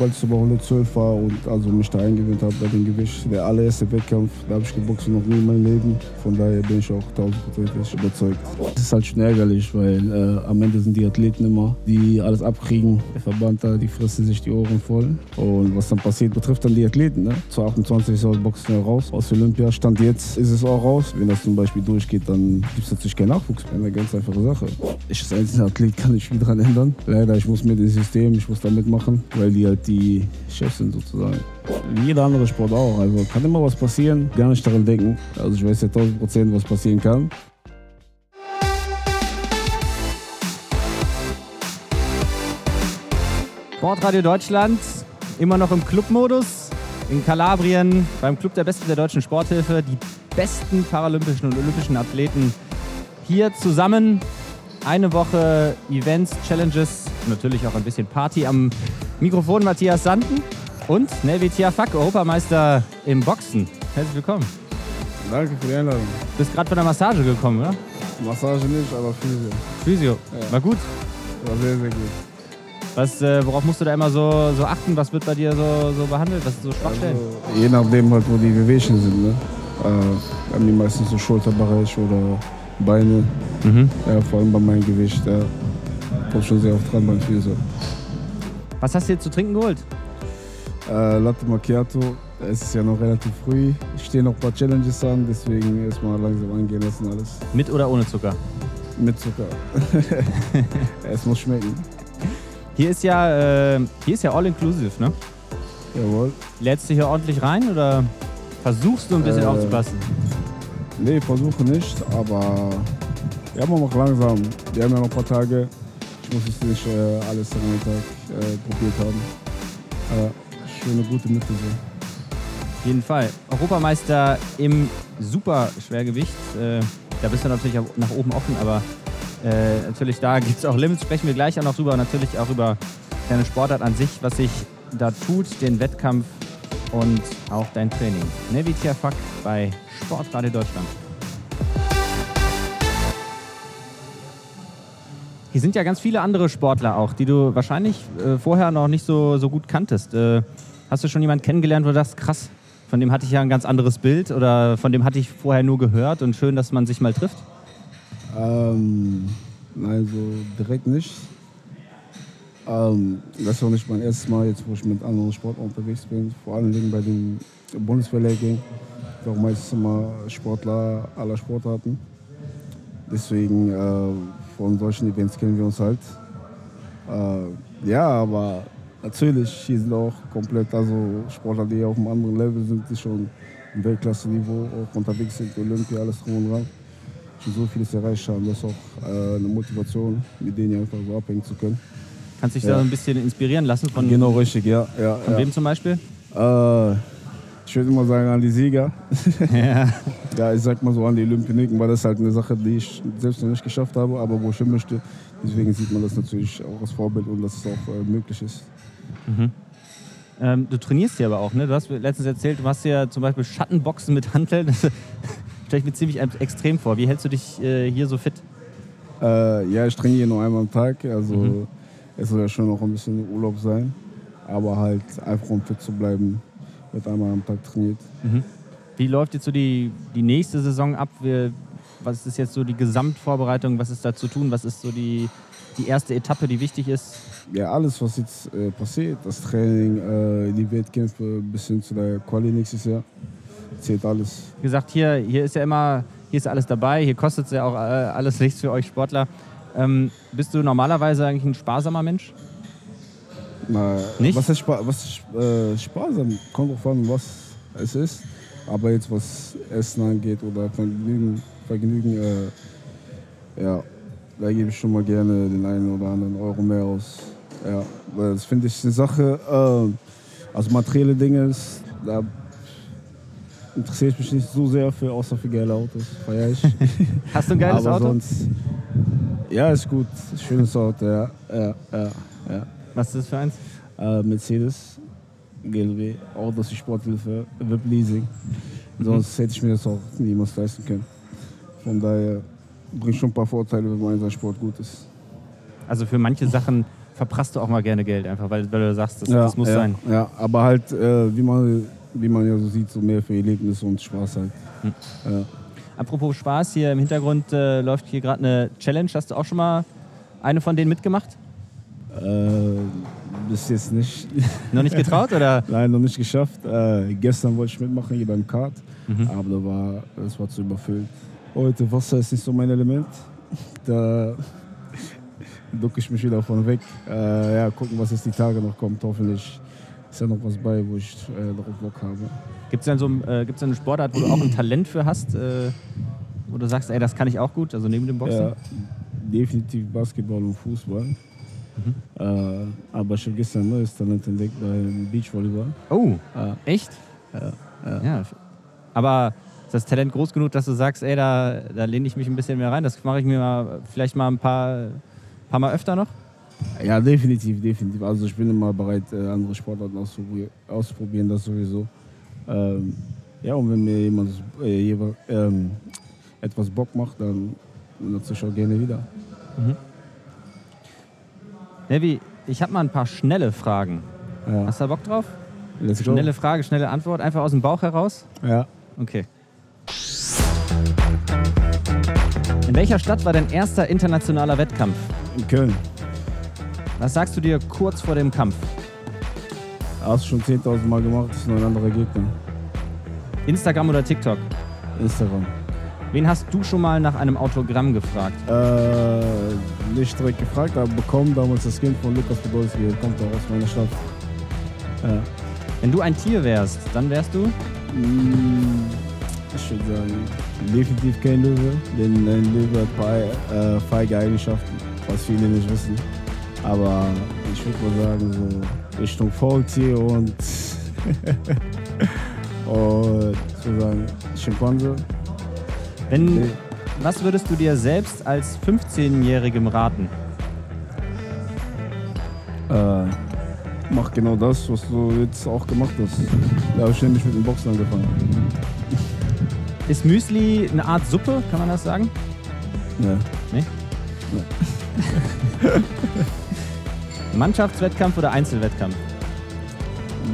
sobald ich über 112 war und also mich da eingewöhnt habe bei dem Gewicht. Der allererste Wettkampf, da habe ich geboxt noch nie in meinem Leben. Von daher bin ich auch tausendprozentig überzeugt. Es ist halt schon ärgerlich, weil äh, am Ende sind die Athleten immer, die alles abkriegen. Der Verband da, die fressen sich die Ohren voll. Und was dann passiert, betrifft dann die Athleten. Ne? Zu 28 ist aus Boxen raus. Aus Olympia stand jetzt ist es auch raus. Wenn das zum Beispiel durchgeht, dann gibt es natürlich keinen Nachwuchs mehr. Eine ganz einfache Sache. Ich als einzelner Athlet kann nicht viel daran ändern. Leider, ich muss mit dem System, ich muss da mitmachen, weil die halt die Chefs sind sozusagen. Wie jeder andere Sport auch. Also kann immer was passieren, gar nicht daran denken. Also ich weiß ja 1000 Prozent, was passieren kann. Sportradio Deutschland, immer noch im Clubmodus. In Kalabrien, beim Club der Besten der deutschen Sporthilfe. Die besten paralympischen und olympischen Athleten hier zusammen. Eine Woche Events, Challenges, natürlich auch ein bisschen Party am Mikrofon Matthias Sanden und Nelvi Tiafak, Europameister im Boxen. Herzlich willkommen. Danke für die Einladung. Du bist gerade von der Massage gekommen, oder? Massage nicht, aber Physio. Physio. Ja. War gut. War sehr, sehr gut. Was, äh, worauf musst du da immer so, so achten? Was wird bei dir so, so behandelt? Was sind so Schwachstellen? Also, je nachdem halt, wo die Wehwehchen sind. Ne? Äh, haben die meistens so Schulterbereich oder Beine. Mhm. Ja, vor allem bei meinem Gewicht. Ja. Kommt schon sehr oft dran beim Physio. Was hast du jetzt zu trinken geholt? Äh, Latte Macchiato, es ist ja noch relativ früh. Ich stehe noch ein paar Challenges an, deswegen erstmal langsam angehen lassen alles. Mit oder ohne Zucker? Mit Zucker. es muss schmecken. Hier ist ja, äh, hier ist ja all inclusive, ne? Jawohl. Lädst du hier ordentlich rein oder versuchst du ein bisschen Äh, aufzupassen? Nee, versuche nicht, aber ja, man macht langsam. Wir haben ja noch ein paar Tage. Ich muss jetzt nicht äh, alles an einem Tag äh, probiert haben. Äh, schon eine gute Mitte so. Auf jeden Fall. Europameister im Superschwergewicht. Äh, da bist du natürlich nach oben offen, aber äh, natürlich da gibt es auch Limits. Sprechen wir gleich auch noch drüber. Natürlich auch über deine Sportart an sich, was sich da tut, den Wettkampf und auch dein Training. Nevi Tiafak bei Sportradio Deutschland. Hier sind ja ganz viele andere Sportler auch, die du wahrscheinlich äh, vorher noch nicht so, so gut kanntest. Äh, hast du schon jemanden kennengelernt, wo du sagst, krass, von dem hatte ich ja ein ganz anderes Bild oder von dem hatte ich vorher nur gehört und schön, dass man sich mal trifft? Ähm, nein, so direkt nicht. Ähm, das auch nicht mein erstes Mal jetzt, wo ich mit anderen Sportlern unterwegs bin. Vor allen Dingen bei den Bundeswehrlehrgängen. Auch meistens immer Sportler aller Sportarten. Deswegen äh, von solchen Events kennen wir uns halt. Äh, ja, aber natürlich, hier sind auch komplett, also Sportler, die auf einem anderen Level sind, die schon im Weltklasse-Niveau auch unterwegs sind, Olympia, alles drum und dran. Schon so vieles erreicht haben, das ist auch äh, eine Motivation, mit denen einfach so abhängen zu können. Kannst dich Ja. da ein bisschen inspirieren lassen von, Genau richtig, ja. ja, von ja. wem zum Beispiel? Äh, ich würde immer sagen an die Sieger. ja. Ja, ich sag mal so an die Olympioniken, weil das halt eine Sache, die ich selbst noch nicht geschafft habe, aber wo ich hin möchte. Deswegen sieht man das natürlich auch als Vorbild und dass es auch äh, möglich ist. Ähm, du trainierst ja aber auch, ne? Du hast mir letztens erzählt, du machst ja zum Beispiel Schattenboxen mit Hanteln. Das stelle ich mir ziemlich extrem vor. Wie hältst du dich äh, hier so fit? Äh, ja, ich trainiere nur einmal am Tag, also Mhm. es soll ja schon noch ein bisschen Urlaub sein, aber halt einfach um fit zu bleiben, wird einmal am Tag trainiert. Wie läuft jetzt so die, die nächste Saison ab? Wir, was ist jetzt so die Gesamtvorbereitung? Was ist da zu tun? Was ist so die, die erste Etappe, die wichtig ist? Ja, alles, was jetzt äh, passiert, das Training, äh, die Wettkämpfe bis hin zu der Quali nächstes Jahr, zählt alles. Wie gesagt, hier, hier ist ja immer, hier ist alles dabei, hier kostet es ja auch äh, alles nichts für euch Sportler. Ähm, bist du normalerweise eigentlich ein sparsamer Mensch? Na, Nicht? Was ist, spa was ist äh, sparsam? Kommt drauf an, was es ist. Aber jetzt, was Essen angeht oder Vergnügen, Vergnügen äh, ja, da gebe ich schon mal gerne den einen oder anderen Euro mehr aus. Ja, das finde ich eine Sache, äh, also materielle Dinge, ist, da interessiere ich mich nicht so sehr für, außer für geile Autos. Feier ich. Hast du ein geiles Aber Auto? sonst, ja, ist gut. Schönes Auto, ja. ja, ja, ja. Was ist das für eins? Äh, Mercedes, GLW, auch das die Sporthilfe, Web Leasing. Sonst hätte ich mir das auch niemals leisten können. Von daher bringt schon ein paar Vorteile, wenn man in seinem Sport gut ist. Also für manche Sachen verprasst du auch mal gerne Geld einfach, weil, weil du sagst, das, ja, das muss ja, sein. Ja, aber halt, äh, wie, man, wie man ja so sieht, so mehr für Erlebnisse und Spaß halt. Hm. Ja. Apropos Spaß, hier im Hintergrund äh, läuft hier gerade eine Challenge. Hast du auch schon mal eine von denen mitgemacht? Äh, bis jetzt nicht. Noch nicht getraut oder? Nein, noch nicht geschafft. Äh, gestern wollte ich mitmachen hier beim Kart, Mhm. aber da war, das war zu überfüllt. Heute Wasser ist nicht so mein Element. Da ducke ich mich wieder von weg. Äh, ja, gucken, was jetzt die Tage noch kommt. Hoffentlich ist ja noch was bei, wo ich äh, darauf Bock habe. Gibt es denn so äh, gibt's denn eine Sportart, wo du auch ein Talent für hast? Äh, wo du sagst, ey, das kann ich auch gut, also neben dem Boxen? Ja, definitiv Basketball und Fußball. Mhm. Äh, aber ich habe gestern ein neues Talent entdeckt beim Beachvolleyball. Oh, Ja, echt? ja, ja. Ja. Aber ist das Talent groß genug, dass du sagst, ey, da, da lehne ich mich ein bisschen mehr rein? Das mache ich mir mal, vielleicht mal ein paar, paar Mal öfter noch? Ja, definitiv, definitiv. Also ich bin immer bereit, äh, andere Sportarten auszuprobieren, auszuprobieren das sowieso. Ähm, ja, und wenn mir jemand äh, ähm, etwas Bock macht, dann nutze ich auch gerne wieder. Nevi, ich habe mal ein paar schnelle Fragen. Ja. Hast du da Bock drauf? Let's go. Schnelle Frage, schnelle Antwort, einfach aus dem Bauch heraus? Ja. Okay. In welcher Stadt war dein erster internationaler Wettkampf? In Köln. Was sagst du dir kurz vor dem Kampf? Hast du schon 10.000 Mal gemacht, das ist nur ein anderer Gegner. Instagram oder TikTok? Instagram. Wen hast du schon mal nach einem Autogramm gefragt? Äh, nicht direkt gefragt, aber bekommen damals das Kind von Lukas Podolski, kommt auch aus meiner Stadt. Ja. Wenn du ein Tier wärst, dann wärst du? Mm, Ich würde sagen, definitiv kein Löwe, denn ein Löwe hat paar äh, feige Eigenschaften, was viele nicht wissen. Aber ich würde mal sagen, so Richtung Faultier und, und ich würde sagen, Schimpanse. Wenn, Nee. was würdest du dir selbst als 15-Jährigem raten? Äh, mach genau das, was du jetzt auch gemacht hast. Da habe ich nämlich mit dem Boxen angefangen. Ist Müsli eine Art Suppe, kann man das sagen? Ja. Nee? Mannschaftswettkampf oder Einzelwettkampf?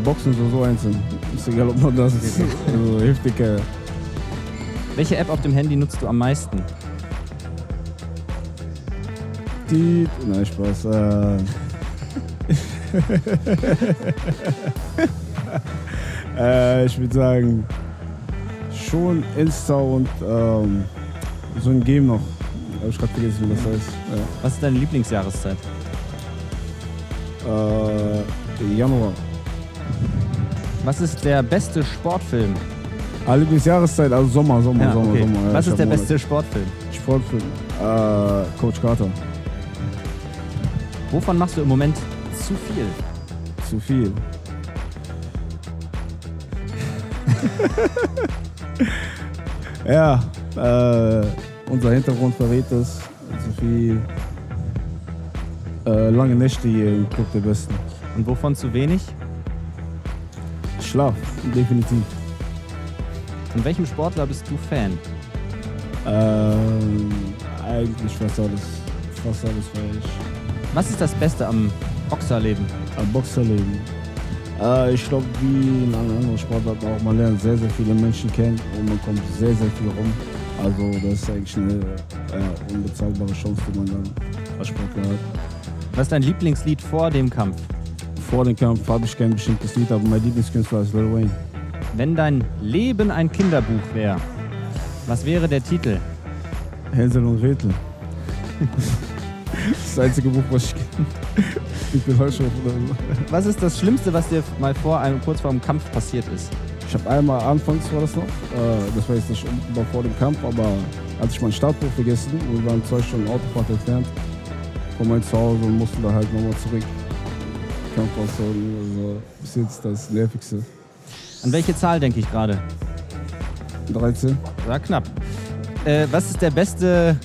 Boxen so, so einzeln. Ist egal, ob man das ist. Also, hilft dir keiner. Welche App auf dem Handy nutzt du am meisten? Die. Nein, Spaß. Äh. äh, ich würde sagen, schon Insta und ähm, so ein Game noch. Habe ich gerade vergessen, wie das heißt. Was ist deine Lieblingsjahreszeit? Ja. Äh, Januar. Was ist der beste Sportfilm? Ah, Lieblingsjahreszeit, also Sommer, Sommer, Ja, Sommer, okay. Sommer. Ja, Was ich ist der beste Sportfilm? Sportfilm? Äh, Coach Carter. Wovon machst du im Moment zu viel? Zu viel. ja, äh, unser Hintergrund verrät es. Zu viel äh, lange Nächte hier im Club der Besten. Und wovon zu wenig? Schlaf, definitiv. Von welchem Sportler bist du Fan? Ähm, eigentlich fast alles. Fast alles war ich. Was ist das Beste am Boxerleben? Am Boxerleben. Äh, ich glaube, wie in allen anderen Sportarten auch, man lernt sehr, sehr viele Menschen kennen und man kommt sehr, sehr viel rum. Also das ist eigentlich eine äh, unbezahlbare Chance, die man dann als Sportler hat. Was ist dein Lieblingslied vor dem Kampf? Vor dem Kampf habe ich kein bestimmtes Lied, aber mein Lieblingskünstler ist Lil Wayne. Wenn dein Leben ein Kinderbuch wäre, was wäre der Titel? Hänsel und Gretel. das das einzige Buch, was ich kenne. Ich bin heute schon oder so. Was ist das Schlimmste, was dir mal vor einem, kurz vor dem Kampf passiert ist? Ich habe einmal, anfangs war das noch, äh, das war jetzt nicht unmittelbar vor dem Kampf, aber hatte ich mein Startbuch vergessen und wir waren zwei Stunden Autofahrt entfernt von meinem Zuhause und mussten da halt nochmal zurück. Kampf ausholen, also bis jetzt das Nervigste. An welche Zahl denke ich gerade? 13. War knapp. Äh, was ist der beste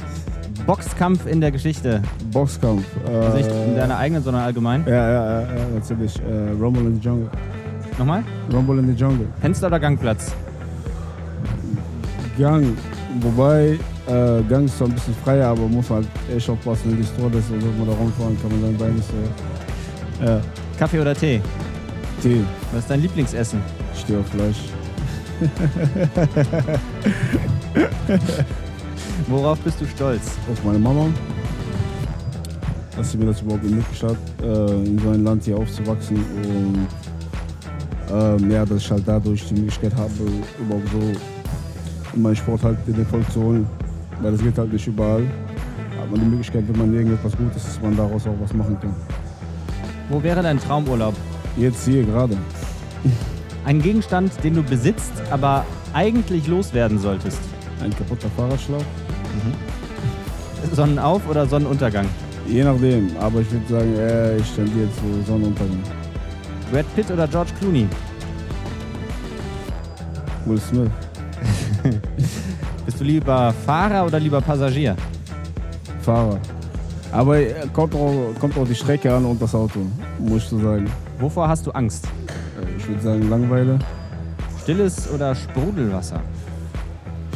Boxkampf in der Geschichte? Boxkampf. Äh, Also nicht in deiner eigenen, sondern allgemein. ja, ja, ja, ja, natürlich. Äh, Rumble in the Jungle. Nochmal? Rumble in the Jungle. Fenster oder Gangplatz? Gang. Wobei, äh, Äh, Gang ist zwar ein bisschen freier, aber muss halt echt aufpassen, wenn die Store ist oder wenn man da rumfahren kann, man sein Bein nicht so. Ja, Kaffee oder Tee? Tee, Was ist dein Lieblingsessen? Ich stehe auf Fleisch. Worauf bist du stolz? Auf meine Mama, dass sie mir das überhaupt ermöglicht hat, äh, in so einem Land hier aufzuwachsen und ähm, ja, dass ich halt dadurch die Möglichkeit habe, überhaupt so in meinen Sport halt den Erfolg zu holen. Weil das geht halt nicht überall. Hat man die Möglichkeit, wenn man irgendetwas Gutes ist, dass man daraus auch was machen kann. Wo wäre dein Traumurlaub? Jetzt hier gerade. Ein Gegenstand, den du besitzt, aber eigentlich loswerden solltest. Ein kaputter Fahrradschlauch. Sonnenauf- oder Sonnenuntergang? Je nachdem, aber ich würde sagen, äh, ich tendiere zu Sonnenuntergang. Brad Pitt oder George Clooney? Will Smith. Bist du lieber Fahrer oder lieber Passagier? Fahrer. Aber äh, kommt auch, kommt auch die Strecke an und das Auto, muss ich so sagen. Wovor hast du Angst? Äh, Ich würde sagen Langweile. Stilles oder Sprudelwasser?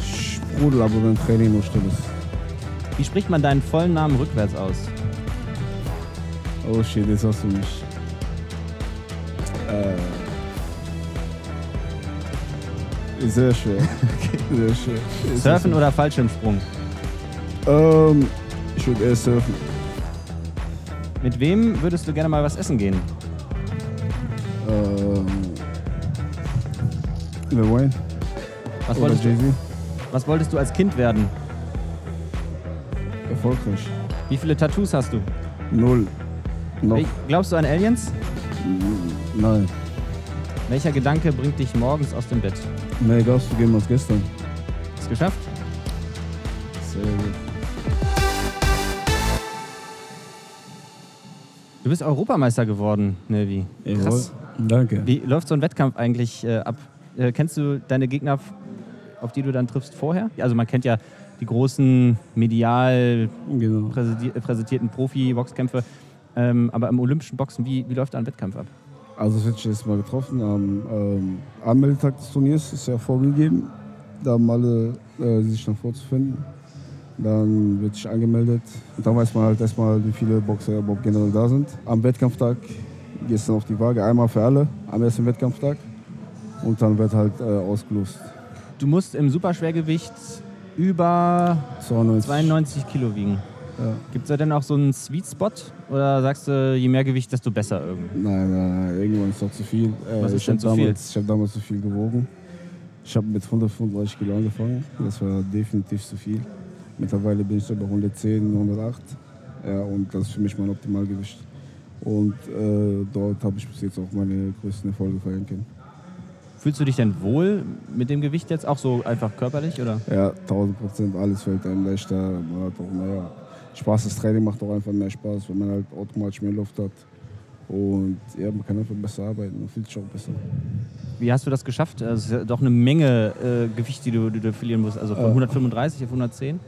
Sprudel, aber beim Training nur Stilles. Wie spricht man deinen vollen Namen rückwärts aus? Oh shit, jetzt hast du mich. Äh, sehr schwer. Sehr schwer. Ist Surfen oder Fallschirmsprung? Ähm, ich würde eher surfen. Mit wem würdest du gerne mal was essen gehen? Ähm, Lil Wayne Was oder wolltest, du, Jay-Z. was wolltest du als Kind werden? Erfolgreich. Wie viele Tattoos hast du? Null. Noch. Wel- Glaubst du an Aliens? Nein. Welcher Gedanke bringt dich morgens aus dem Bett? Mehr Gas zu geben als gestern. Ist geschafft? Sehr gut. Du bist Europameister geworden, Nelvi. Krass. Jawohl. Danke. Wie läuft so ein Wettkampf eigentlich äh, ab? Äh, kennst du deine Gegner, auf die du dann triffst, vorher? Also man kennt ja die großen medial Genau. äh, präsentierten Profi-Boxkämpfe. Ähm, aber im olympischen Boxen, wie, wie läuft da ein Wettkampf ab? Also es wird sich jetzt mal getroffen. Am ähm, Anmeldetag des Turniers ist ja vorgegeben. Da haben alle äh, sich dann vorzufinden. Dann wird sich angemeldet. Und dann weiß man halt erstmal, wie viele Boxer überhaupt generell da sind. Am Wettkampftag geht es dann auf die Waage. Einmal für alle am ersten Wettkampftag. Und dann wird halt äh, ausgelost. Du musst im Superschwergewicht über 92. 92 Kilo wiegen. Ja. Gibt es da denn auch so einen Sweet Spot? Oder sagst du, je mehr Gewicht, desto besser irgendwie? Nein, nein, nein, irgendwann ist doch zu viel. Äh, Was ist ich denn zu viel? damals, Ich habe damals zu viel gewogen. Ich habe mit 135 Kilo angefangen. Das war definitiv zu viel. Mittlerweile bin ich so bei 110, 108. Ja, und das ist für mich mein Optimalgewicht. Und äh, dort habe ich bis jetzt auch meine größten Erfolge feiern können. Fühlst du dich denn wohl mit dem Gewicht jetzt? Auch so einfach körperlich? Oder? Ja, 1000 Prozent, alles fällt einem leichter. Man hat auch mehr Spaß. Das Training macht auch einfach mehr Spaß, wenn man halt automatisch mehr Luft hat. Und ja, man kann einfach besser arbeiten und fühlt sich auch besser. Wie hast du das geschafft? Also, Es ist ja doch eine Menge äh, Gewicht, die du, die du verlieren musst. Also von Ja. 135 auf 110.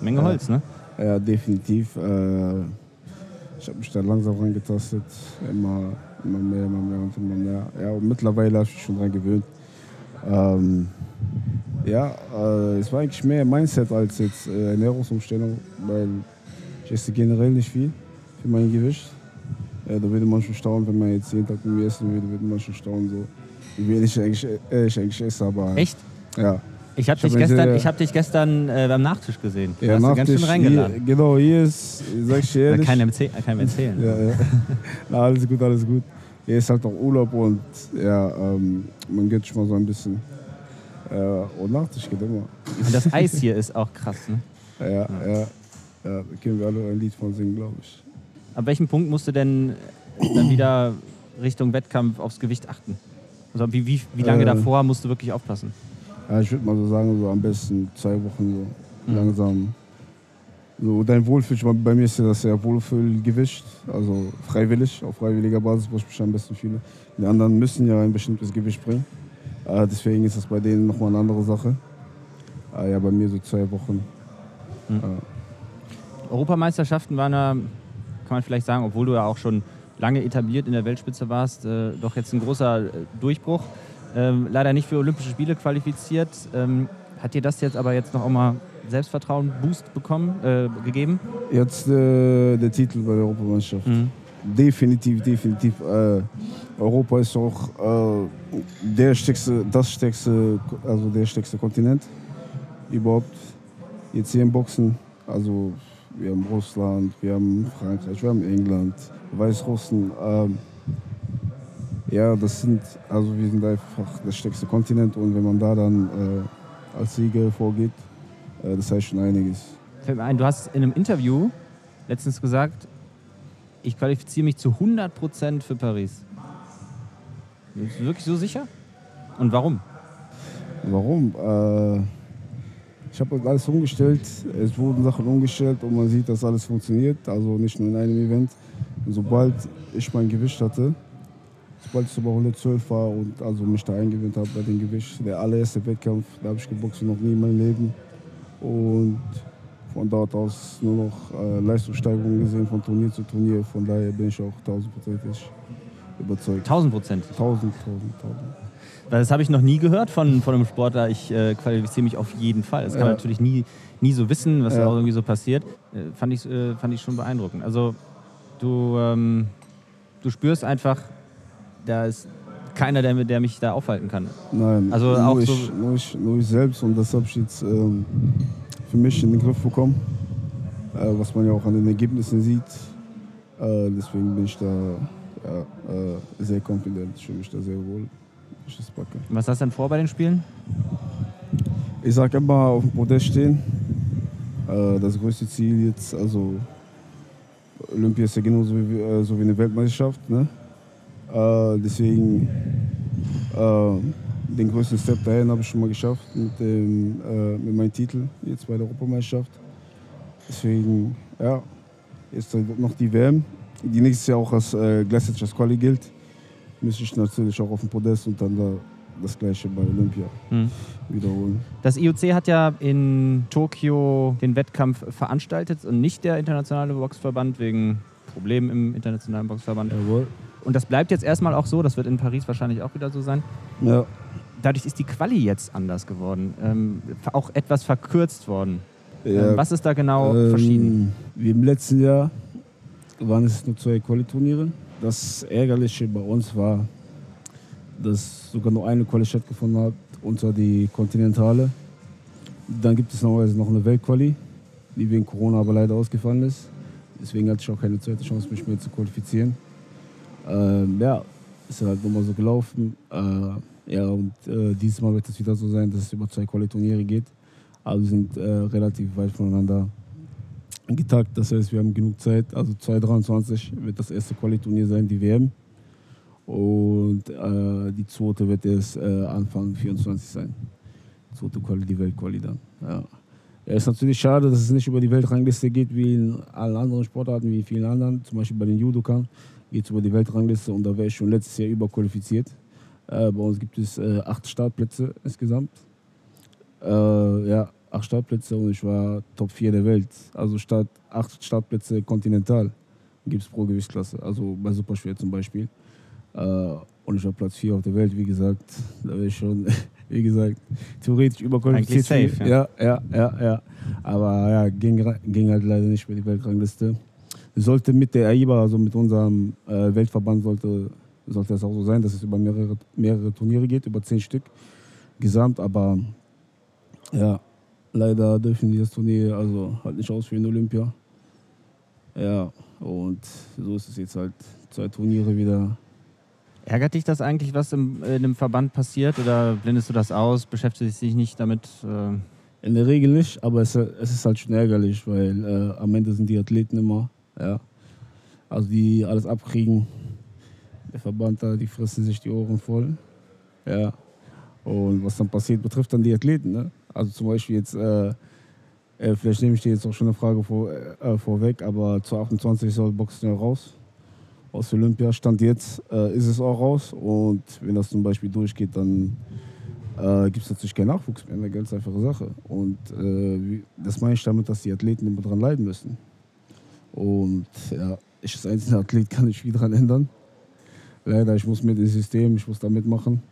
Menge. Holz, ne? Ja, definitiv. Äh, ich habe mich da langsam rangetastet. Immer, immer mehr, immer mehr und immer mehr. Ja, und mittlerweile habe ich mich schon dran gewöhnt. Ähm, ja, äh, es war eigentlich mehr Mindset als jetzt äh, Ernährungsumstellung, weil ich esse generell nicht viel für mein Gewicht. Ja, da würde man schon staunen, wenn man jetzt jeden Tag mit mir essen würde, würde man schon staunen, so, wie wenig ich eigentlich, äh, ich eigentlich esse. Aber, Echt? Ja. Ich habe Ich hab dich, gestern- ich hab dich gestern äh, beim Nachtisch gesehen. Du ja hast du ganz schön Nachtisch, reingeladen. Hier, genau, hier ist, sag ich dir ehrlich. kann ihm erzäh- kann erzählen. Ja, ja. Na, alles gut, alles gut. Hier ist halt auch Urlaub und ja, ähm, man geht schon mal so ein bisschen. Äh, und Nachtisch geht immer. Und das Eis hier ist auch krass. Ne? Ja, ja, ja. Da können wir alle ein Lied von singen, glaube ich. Ab welchem Punkt musst du denn dann wieder Richtung Wettkampf aufs Gewicht achten? Also wie, wie, wie lange Äh. davor musst du wirklich aufpassen? Ja, ich würde mal so sagen, so am besten zwei Wochen so Mhm. langsam. So, dein Wohlfühl, bei mir ist ja das ja Wohlfühlgewicht, also freiwillig, auf freiwilliger Basis, wo ich mich am besten fühle. Die anderen müssen ja ein bestimmtes Gewicht bringen. Äh, deswegen ist das bei denen nochmal eine andere Sache. Äh, ja, bei mir so zwei Wochen. Mhm. Äh, Europameisterschaften waren ja, kann man vielleicht sagen, obwohl du ja auch schon lange etabliert in der Weltspitze warst, äh, doch jetzt ein großer äh, Durchbruch. Ähm, leider nicht für Olympische Spiele qualifiziert. Ähm, hat dir das jetzt aber jetzt noch auch mal Selbstvertrauen Boost bekommen, äh, gegeben? Jetzt äh, der Titel bei der Europameisterschaft. Mhm. Definitiv, definitiv. Äh, Europa ist auch äh, der stärkste, das stärkste, also der stärkste Kontinent überhaupt. Jetzt hier im Boxen, also wir haben Russland, wir haben Frankreich, wir haben England, Weißrussen. Ähm, ja, das sind, also wir sind einfach der stärkste Kontinent und wenn man da dann äh, als Sieger vorgeht, äh, das heißt schon einiges. Du hast in einem Interview letztens gesagt, ich qualifiziere mich zu 100% für Paris. Bist du wirklich so sicher? Und warum? Warum? Äh, ich habe alles umgestellt. Es wurden Sachen umgestellt und man sieht, dass alles funktioniert. Also nicht nur in einem Event. Und sobald ich mein Gewicht hatte, sobald ich über 112 war und also mich da eingewöhnt habe bei dem Gewicht, der allererste Wettkampf, da habe ich geboxt noch nie in meinem Leben. Und von dort aus nur noch äh, Leistungssteigerungen gesehen von Turnier zu Turnier. Von daher bin ich auch tausendprozentig überzeugt. Tausendprozentig? Tausend, tausend, tausend. Das habe ich noch nie gehört von, von einem Sportler. Ich äh, qualifiziere mich auf jeden Fall. Das kann man natürlich nie, nie so wissen, was ja. da irgendwie so passiert. Äh, fand, ich, äh, fand ich schon beeindruckend. Also du, ähm, du spürst einfach, da ist keiner, der, der mich da aufhalten kann. Nein, also nur, auch ich, so nur, ich, nur ich selbst und das habe ich jetzt ähm, für mich in den Griff bekommen, äh, was man ja auch an den Ergebnissen sieht. Äh, deswegen bin ich da ja, äh, sehr confident, ich fühle mich da sehr wohl ich das packe. Was hast du denn vor bei den Spielen? Ich sage immer auf dem Podest stehen. Äh, das größte Ziel jetzt, also Olympia ist ja genauso wie, äh, so wie eine Weltmeisterschaft. Ne? Äh, deswegen den größten Step dahin habe ich schon mal geschafft mit, dem, mit meinem Titel jetzt bei der Europameisterschaft. Deswegen, ja, ist noch die WM, die nächstes Jahr auch als äh, gleichzeitig Quali gilt müsste ich natürlich auch auf dem Podest und dann da das gleiche bei Olympia mhm. wiederholen. Das IOC hat ja in Tokio den Wettkampf veranstaltet und nicht der internationale Boxverband wegen Problemen im internationalen Boxverband. Jawohl. Und das bleibt jetzt erstmal auch so, das wird in Paris wahrscheinlich auch wieder so sein. Ja. Dadurch ist die Quali jetzt anders geworden, ähm, auch etwas verkürzt worden. Ja. Ähm, was ist da genau ähm, verschieden? Wie im letzten Jahr waren es nur zwei Quali-Turniere. Das Ärgerliche bei uns war, dass sogar nur eine Quali stattgefunden hat, unter die Kontinentale. Dann gibt es normalerweise noch eine Weltquali, die wegen Corona aber leider ausgefallen ist. Deswegen hatte ich auch keine zweite Chance, mich mehr zu qualifizieren. Ähm, ja, ist halt nochmal so gelaufen. Äh, ja, und äh, dieses Mal wird es wieder so sein, dass es über zwei Quali-Turniere geht. Wir sind äh, relativ weit voneinander getagt. Das heißt, wir haben genug Zeit. Also 2023 wird das erste Quali-Turnier sein, die WM. Und äh, die zweite wird erst äh, Anfang 24 sein. Zweite Quali, die Weltquali dann. Ja. ja. ist natürlich schade, dass es nicht über die Weltrangliste geht, wie in allen anderen Sportarten, wie in vielen anderen. Zum Beispiel bei den Judokern geht es über die Weltrangliste und da wäre ich schon letztes Jahr überqualifiziert. Äh, bei uns gibt es äh, acht Startplätze insgesamt. Äh, ja, acht Startplätze und ich war Top 4 der Welt. Also statt acht Startplätze kontinental gibt es pro Gewichtsklasse. Also bei Superschwer zum Beispiel. Äh, und ich war Platz 4 auf der Welt, wie gesagt. Da wäre ich schon, wie gesagt, theoretisch überqualifiziert. Safe, ja. ja, ja, ja, Aber ja, ging, ging halt leider nicht für die Weltrangliste. Sollte mit der AIBA, also mit unserem äh, Weltverband, sollte, sollte es auch so sein, dass es über mehrere, mehrere Turniere geht, über zehn Stück gesamt. Aber ja, leider dürfen die das Turnier also halt nicht ausführen, Olympia. Ja, und so ist es jetzt halt zwei Turniere wieder. Ärgert dich das eigentlich, was im, in dem Verband passiert oder blendest du das aus, beschäftigst dich nicht damit? Äh in der Regel nicht, aber es, es ist halt schon ärgerlich, weil äh, am Ende sind die Athleten immer, ja, also die alles abkriegen. Der Verband da, die fressen sich die Ohren voll, ja. Und was dann passiert, betrifft dann die Athleten, ne? Also zum Beispiel jetzt, äh, äh, vielleicht nehme ich dir jetzt auch schon eine Frage vor, äh, vorweg, aber zu 28 soll Boxen ja raus. Aus Olympia stand jetzt, äh, ist es auch raus. Und wenn das zum Beispiel durchgeht, dann äh, gibt es natürlich keinen Nachwuchs mehr. Eine ganz einfache Sache. Und äh, das meine ich damit, dass die Athleten immer dran leiden müssen. Und ja, ich als einzelner Athlet kann nicht viel daran ändern. Leider, ich muss mit dem System, ich muss da mitmachen,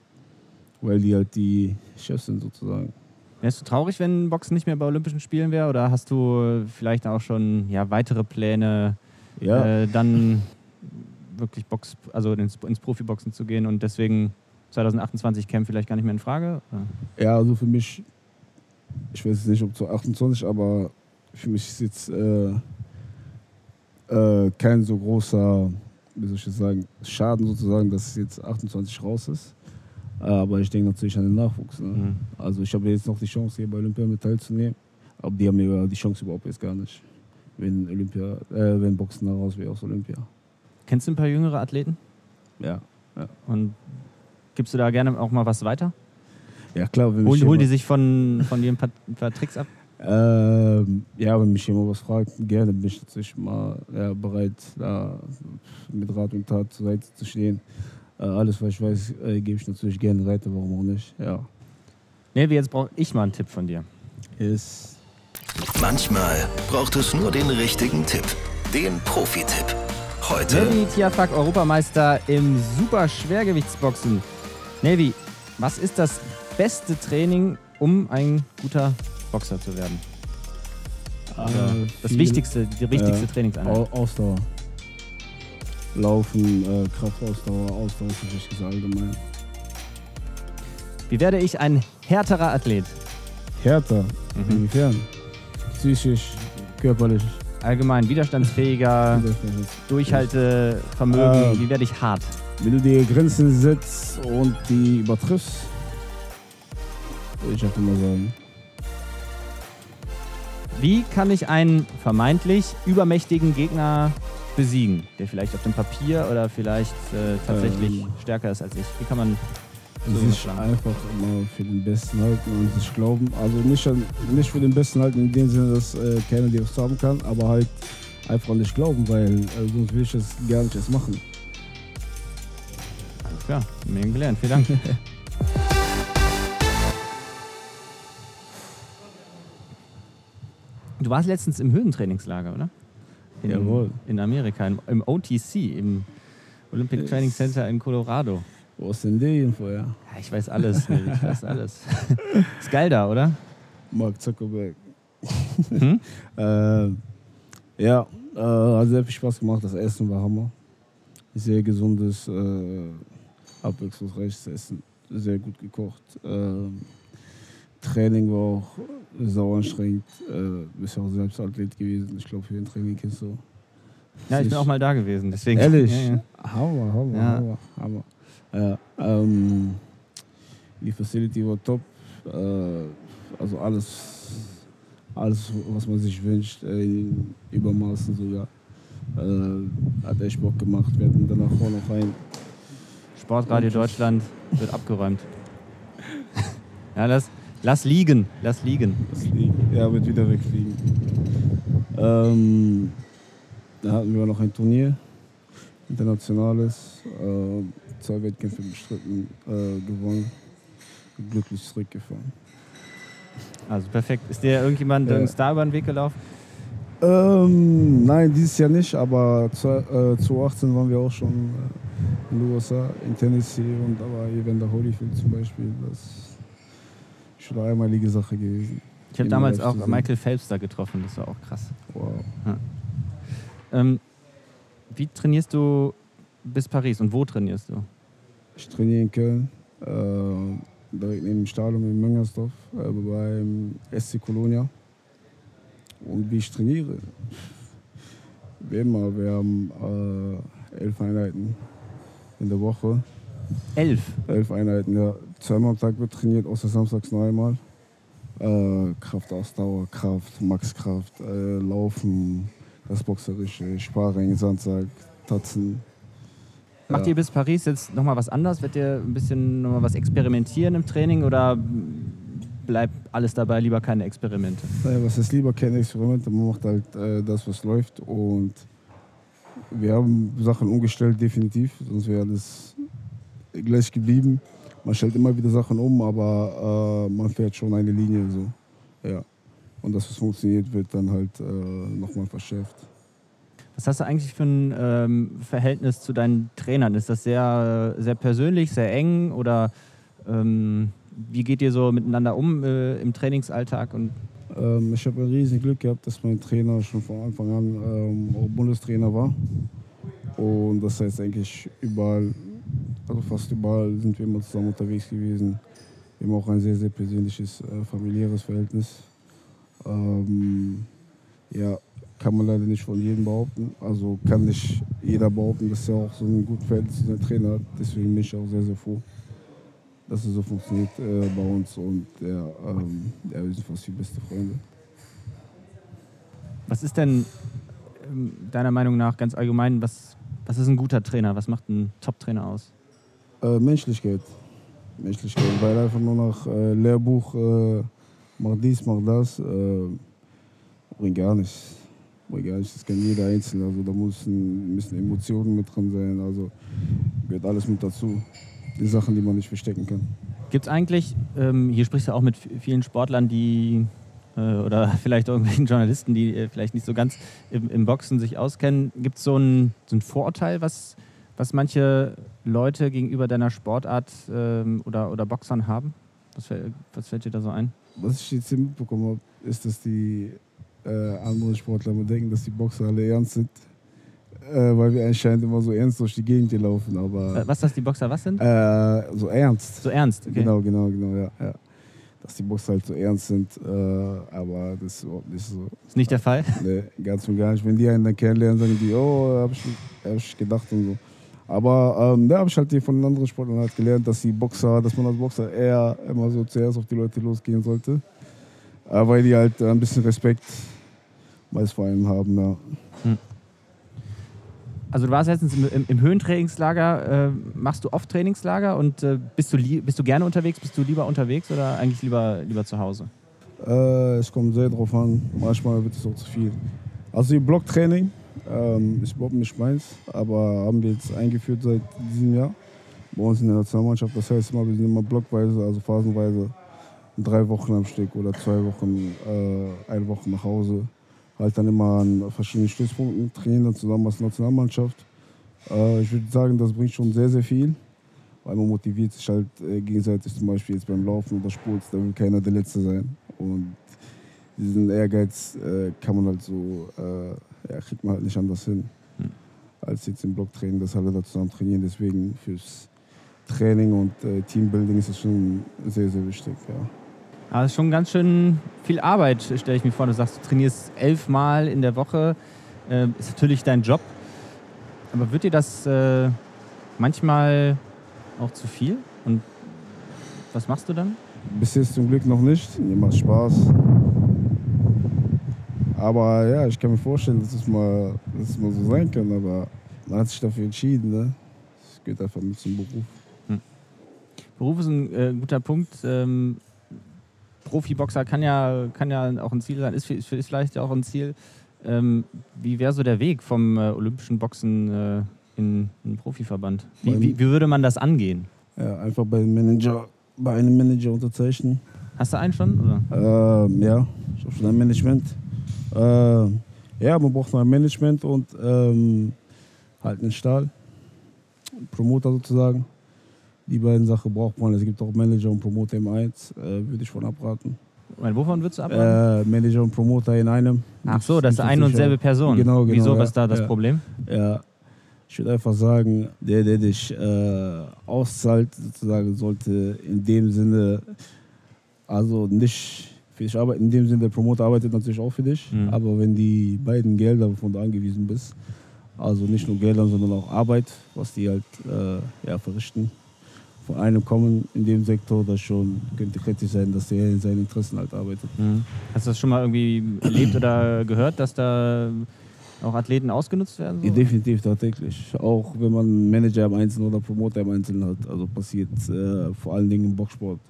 weil die halt die Chefs sind sozusagen. Wärst du traurig, wenn Boxen nicht mehr bei Olympischen Spielen wäre? Oder hast du vielleicht auch schon ja, weitere Pläne, Ja, äh, dann wirklich Box, also ins, ins Profiboxen zu gehen und deswegen 2028 Camp vielleicht gar nicht mehr in Frage? Oder? ja, also für mich, ich weiß jetzt nicht, ob zu 28, aber für mich ist jetzt äh, äh, kein so großer, wie soll ich sagen, Schaden sozusagen, dass es jetzt 28 raus ist. Äh, aber ich denke natürlich an den Nachwuchs. Ne? Mhm. Also ich habe jetzt noch die Chance, hier bei Olympia mit teilzunehmen. Aber die haben ja die Chance überhaupt jetzt gar nicht. Wenn Olympia, äh, wenn Boxen da raus wäre aus Olympia. Kennst du ein paar jüngere Athleten? Ja. Und gibst du da gerne auch mal was weiter? Ja klar, wenn Hol, hol die sich von, von dir ein paar, ein paar Tricks ab? Ähm, ja, wenn mich jemand was fragt, gerne bin ich natürlich mal ja, bereit, da mit Rat und Tat zur Seite zu stehen. Äh, alles, was ich weiß, äh, gebe ich natürlich gerne weiter, warum auch nicht. Ja. Nee, wie jetzt brauche ich mal einen Tipp von dir. Ist Manchmal braucht es nur den richtigen Tipp. Den Profi-Tipp. Heute Nelly Tiafak, Europameister im Super-Schwergewichtsboxen. Nelly, was ist das beste Training, um ein guter Boxer zu werden? äh, Das wichtigste, die wichtigste äh, Trainingseinheit. Au- Ausdauer. Laufen, äh, Kraftausdauer, Ausdauer ist wichtig allgemein. Wie werde ich ein härterer Athlet? Härter, Mhm. inwiefern? Psychisch, körperlich. Allgemein widerstandsfähiger, Durchhaltevermögen. Ähm. Wie werde ich hart? Wenn du dir Grenzen setzt und die übertriffst, würde ich einfach mal sagen. Wie kann ich einen vermeintlich übermächtigen Gegner besiegen, der vielleicht auf dem Papier oder vielleicht äh, tatsächlich Ähm. stärker ist als ich? Wie kann man so sich einfach immer für den Besten halten und sich glauben. Also nicht, an, nicht für den Besten halten in dem Sinne, dass äh, keiner dir was haben kann, aber halt einfach nicht glauben, weil äh, sonst will ich das gar nicht erst machen. Alles klar, Menge gelernt. Vielen Dank. Du warst letztens im Höhentrainingslager, oder? In, Jawohl. In Amerika, im, im OTC, im Olympic Yes. Training Center in Colorado. Wo ist denn die Info, ja? Ich weiß alles, Nelly, ich weiß alles. Ist geil da, oder? Mark Zuckerberg. Hm? Äh, ja, äh, hat sehr viel Spaß gemacht. Das Essen war Hammer. Sehr gesundes, äh, abwechslungsreiches Essen. Sehr gut gekocht. Äh, Training war auch sau anstrengend. Äh, bist ja auch selbst Athlet gewesen. Ich glaube, für ein Training kennst du. Ja, ich bin auch mal da gewesen, deswegen. Ehrlich? Ja, ja. Hammer, Hammer, Ja. Hammer, Hammer. Ja, ähm, die Facility war top. Äh, also alles, alles, was man sich wünscht, äh, in Übermaßen sogar. Äh, hat echt Bock gemacht. Wir hatten danach auch noch ein. Sportradio Deutschland wird abgeräumt. ja, lass, lass liegen, lass liegen. Das liegt, ja, wird wieder wegfliegen. Ähm, da hatten wir noch ein Turnier, internationales, äh, zwei Wettkämpfe bestritten, äh, gewonnen, glücklich zurückgefahren. Also perfekt. Ist dir irgendjemand Ja. Star über den Weg gelaufen? Ähm, nein, dieses Jahr nicht, aber zu, äh, 2018 waren wir auch schon äh, in den USA, in Tennessee und da war Evander Holyfield zum Beispiel. Das schon eine einmalige Sache gewesen. Ich habe damals auch. Michael Phelps da getroffen, das war auch krass. Wow. Ähm, wie trainierst du bis Paris und wo trainierst du? Ich trainiere in Köln, äh, direkt neben dem Stadion in Müngersdorf, äh, beim SC Colonia. Und wie ich trainiere? Wie immer, wir haben äh, elf Einheiten in der Woche. Elf. Elf Einheiten, ja. Zweimal am Tag wird trainiert, außer samstags noch einmal. Äh, Kraftausdauer, Kraft, Maxkraft, äh, Laufen, das Boxerische, Sparring, Sandsack, Tatzen. Macht Ja. ihr bis Paris jetzt nochmal was anders? Wird ihr ein bisschen nochmal was experimentieren im Training oder bleibt alles dabei, lieber keine Experimente? Naja, was ist lieber keine Experimente, man macht halt äh, das, was läuft. Und wir haben Sachen umgestellt, definitiv, sonst wäre alles gleich geblieben. Man stellt immer wieder Sachen um, aber äh, man fährt schon eine Linie so. Ja. Und das, was funktioniert, wird dann halt äh, nochmal verschärft. Was hast du eigentlich für ein ähm, Verhältnis zu deinen Trainern? Ist das sehr, sehr persönlich, sehr eng oder ähm, wie geht ihr so miteinander um äh, im Trainingsalltag? Und Ähm, ich habe ein riesen Glück gehabt, dass mein Trainer schon von Anfang an ähm, auch Bundestrainer war. Und das heißt eigentlich überall, also fast überall sind wir immer zusammen unterwegs gewesen. Wir haben auch ein sehr, sehr persönliches, äh, familiäres Verhältnis. Ähm, ja, kann man leider nicht von jedem behaupten. Also kann nicht jeder behaupten, dass er auch so ein gutes Verhältnis zu seinem Trainer hat. Deswegen bin ich auch sehr, sehr froh, dass es so funktioniert äh, bei uns. Und ja, ähm, ja, wir sind fast wie beste Freunde. was ist denn ähm, deiner Meinung nach ganz allgemein, was, was ist ein guter Trainer? Was macht ein Top-Trainer aus? Äh, Menschlichkeit. Menschlichkeit. Weil einfach nur nach äh, Lehrbuch, äh, mach dies, mach das, äh, bringt gar nichts. Bringt gar nichts. Das kann jeder einzeln. Also da muss ein bisschen Emotionen mit drin sein. Also gehört alles mit dazu. Die Sachen, die man nicht verstecken kann. Gibt es eigentlich, ähm, hier sprichst du auch mit vielen Sportlern, die oder vielleicht irgendwelchen Journalisten, die äh, vielleicht nicht so ganz im, im Boxen sich auskennen, gibt es so ein, so ein Vorurteil, was, was manche Leute gegenüber deiner Sportart ähm, oder, oder Boxern haben? Was, fäll- was fällt dir da so ein? Was ich jetzt mitbekommen habe, ist, dass die äh, anderen Sportler immer denken, dass die Boxer alle ernst sind. Äh, weil wir anscheinend immer so ernst durch die Gegend hier laufen. Aber Äh, was, dass die Boxer was sind? äh, so ernst. So ernst, okay. Genau, genau, genau, ja, ja. Dass die Boxer halt so ernst sind, äh, aber das ist überhaupt nicht so. Ist nicht der Fall? Nee, ganz und gar nicht. Wenn die einen dann kennenlernen, sagen die, oh, hab ich, hab ich gedacht und so. Aber ähm, da habe ich halt hier von den anderen Sportlern halt gelernt, dass die Boxer, dass man als Boxer eher immer so zuerst auf die Leute losgehen sollte. Äh, weil die halt ein bisschen Respekt meist vor allem haben, ja. Also du warst letztens im, im, im Höhentrainingslager. Äh, machst du oft Trainingslager und äh, bist, du bist du gerne unterwegs? Bist du lieber unterwegs oder eigentlich lieber, lieber zu Hause? Äh, es kommt sehr drauf an. Manchmal wird es auch zu viel. Also Blocktraining ähm, ist überhaupt nicht meins, aber haben wir jetzt eingeführt seit diesem Jahr bei uns in der Nationalmannschaft. Das heißt immer, wir sind immer blockweise, also phasenweise drei Wochen am Stück oder zwei Wochen, äh, eine Woche nach Hause. Halt dann immer an verschiedenen Stützpunkten, trainieren dann zusammen als Nationalmannschaft. Äh, ich würde sagen, das bringt schon sehr, sehr viel, weil man motiviert sich halt äh, gegenseitig, zum Beispiel jetzt beim Laufen oder Sport, da will keiner der Letzte sein. Und diesen Ehrgeiz äh, kann man halt so, äh, ja, kriegt man halt nicht anders hin, Hm. als jetzt im Blocktraining, dass alle da zusammen trainieren. Deswegen fürs Training und äh, Teambuilding ist es schon sehr, sehr wichtig. Ja. Aber es ist schon ganz schön viel Arbeit, stelle ich mir vor. Du sagst, du trainierst elfmal in der Woche. Äh, ist natürlich dein Job. Aber wird dir das äh, manchmal auch zu viel? Und was machst du dann? Bis jetzt zum Glück noch nicht. Mir macht Spaß. Aber ja, ich kann mir vorstellen, dass es mal, dass es mal so sein kann. Aber man hat sich dafür entschieden. Ne? Es gehört einfach mit zum Beruf. Beruf ist ein äh, guter Punkt. Ähm, Profiboxer kann ja, kann ja auch ein Ziel sein, ist, ist, ist vielleicht auch ein Ziel. Ähm, wie wäre so der Weg vom äh, olympischen Boxen äh, in einen Profiverband? Wie, wie, wie würde man das angehen? Ja, einfach bei einem Manager, bei einem Manager unterzeichnen. Hast du einen schon? Oder? Ähm, ja, ich habe schon ein Management. Ähm, ja, man braucht noch ein Management und ähm, halt einen Stahl. Promoter sozusagen. Die beiden Sachen braucht man. Es gibt auch Manager und Promoter im 1, äh, würde ich von abraten. Meine, wovon würdest du abraten? Äh, Manager und Promoter in einem. Ach so, das ist eine und selbe Person. Genau, genau. Wieso, ja, was ist da das ja. Problem? Ja, ich würde einfach sagen, der, der dich äh, auszahlt, sozusagen, sollte in dem Sinne, also nicht für dich arbeiten, in dem Sinne, der Promoter arbeitet natürlich auch für dich, Mhm. aber wenn die beiden Gelder, wovon du angewiesen bist, also nicht nur Gelder, sondern auch Arbeit, was die halt äh, ja, verrichten, von einem kommen in dem Sektor, das schon könnte kritisch sein, dass der in seinen Interessen halt arbeitet. Mhm. Hast du das schon mal irgendwie erlebt oder gehört, dass da auch Athleten ausgenutzt werden? Ja, So? definitiv, tagtäglich. Auch wenn man einen Manager im Einzelnen oder Promoter im Einzelnen hat. Also passiert äh, vor allen Dingen im Boxsport.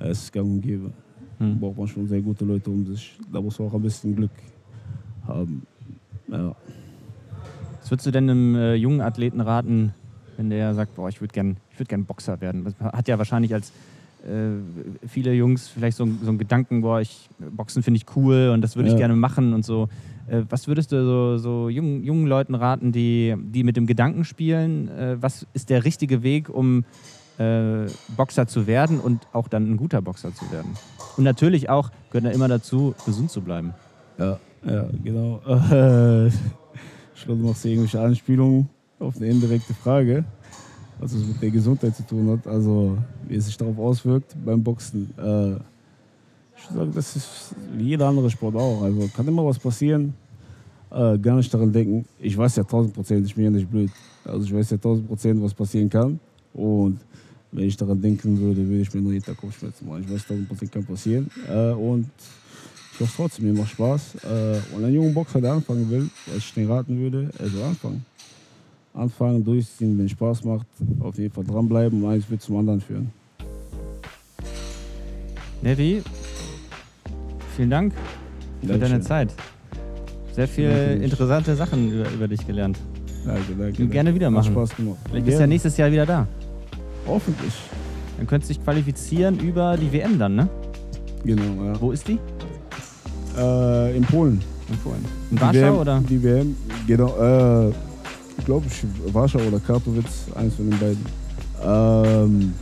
Es ist gang und gäbe. Mhm. Braucht man schon sehr gute Leute um sich. Da muss man auch ein bisschen Glück haben. Ja. Was würdest du denn einem äh, jungen Athleten raten, wenn der sagt, boah, ich würde gern, ich würd gern Boxer werden? Das hat ja wahrscheinlich als äh, viele Jungs vielleicht so, so einen Gedanken, boah, ich, Boxen finde ich cool und das würde ich Ja. gerne machen und so. Äh, was würdest du so, so jungen, jungen Leuten raten, die, die mit dem Gedanken spielen? Äh, was ist der richtige Weg, um äh, Boxer zu werden und auch dann ein guter Boxer zu werden. Und natürlich auch gehört da immer dazu, gesund zu bleiben. Ja, ja, genau. Ich glaube, du machst irgendwelche Anspielungen auf eine indirekte Frage, was es mit der Gesundheit zu tun hat. Also, wie es sich darauf auswirkt beim Boxen. Äh, ich würde sagen, das ist wie jeder andere Sport auch. Also, kann immer was passieren. Äh, gar nicht daran denken. Ich weiß ja tausend Prozent, ich bin ja nicht blöd. Also, ich weiß ja tausend Prozent, was passieren kann. Und wenn ich daran denken würde, würde ich mir nur jeden Tag Kopfschmerzen machen. Ich weiß, tausend Prozent kann passieren. Äh, und ich hoffe trotzdem, mir macht Spaß. Äh, und ein junger Boxer, der anfangen will, was ich den raten würde, er soll anfangen. Anfangen, durchziehen, wenn es Spaß macht, auf jeden Fall dranbleiben und eins wird zum anderen führen. Nevi, vielen Dank für deine. Zeit. Sehr viele interessante Sachen über, über dich gelernt. Danke, danke. Gerne danke. wieder Hat machen. Spaß gemacht. Vielleicht bist du ja Gerne. nächstes Jahr wieder da. Hoffentlich. Dann könntest du dich qualifizieren über die WM dann, ne? Genau, ja. Wo ist die? Äh, in Polen. In Polen. In Warschau WM, oder? Die WM, genau. Äh, ich glaube, Warschau oder Katowice, eins von den beiden. Ähm,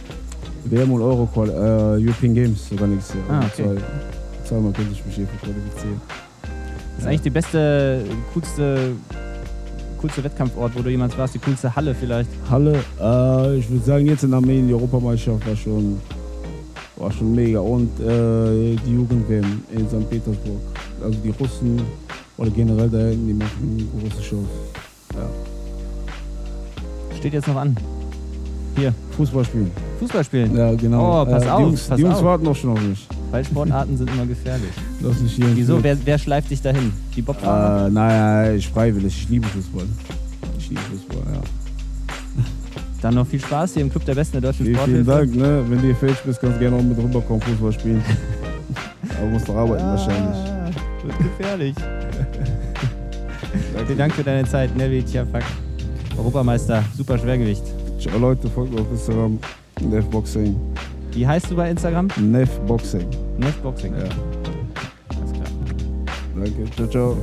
WM und Euro äh, European Games sogar nächstes Jahr. Ah, okay. Zwei, zweimal könnte ich mich hier für qualifizieren. Das ist eigentlich die beste, coolste, coolste Wettkampfort, wo du jemals warst, die coolste Halle vielleicht. Halle, äh, ich würde sagen, jetzt in Armenien, die Europameisterschaft war schon, war schon mega. Und äh, die Jugend-WM in St. Petersburg. Also die Russen oder generell da hinten, die machen große Shows. Ja. Steht jetzt noch an. Hier, Fußball spielen. Fußball spielen. Ja, genau. Oh, pass äh, auf, Die Jungs, pass die Jungs auf. warten noch schon auf mich. Weil Sportarten sind immer gefährlich. Lass mich hier. Wieso? Wer, wer schleift dich dahin? Die Bobfahrer? Äh, nein, ich freiwillig. Ich liebe Fußball. Ich liebe Fußball, ja. Dann noch viel Spaß hier im Club der Besten der deutschen Vielen, vielen Sporthilfe. Dank. Ne? Wenn du hier fähig bist, kannst du gerne auch mit rüberkommen, Fußball spielen. Aber musst doch arbeiten wahrscheinlich. Ah, Wird gefährlich. Vielen Dank für deine Zeit, Nevi Tjafak. Europameister, super Schwergewicht. Ciao Leute, folgt mir auf Instagram. Neff Boxing. Wie heißt du bei Instagram? Neff Boxing. Netboxing. Ja. Alles klar. Danke. Ciao, ciao.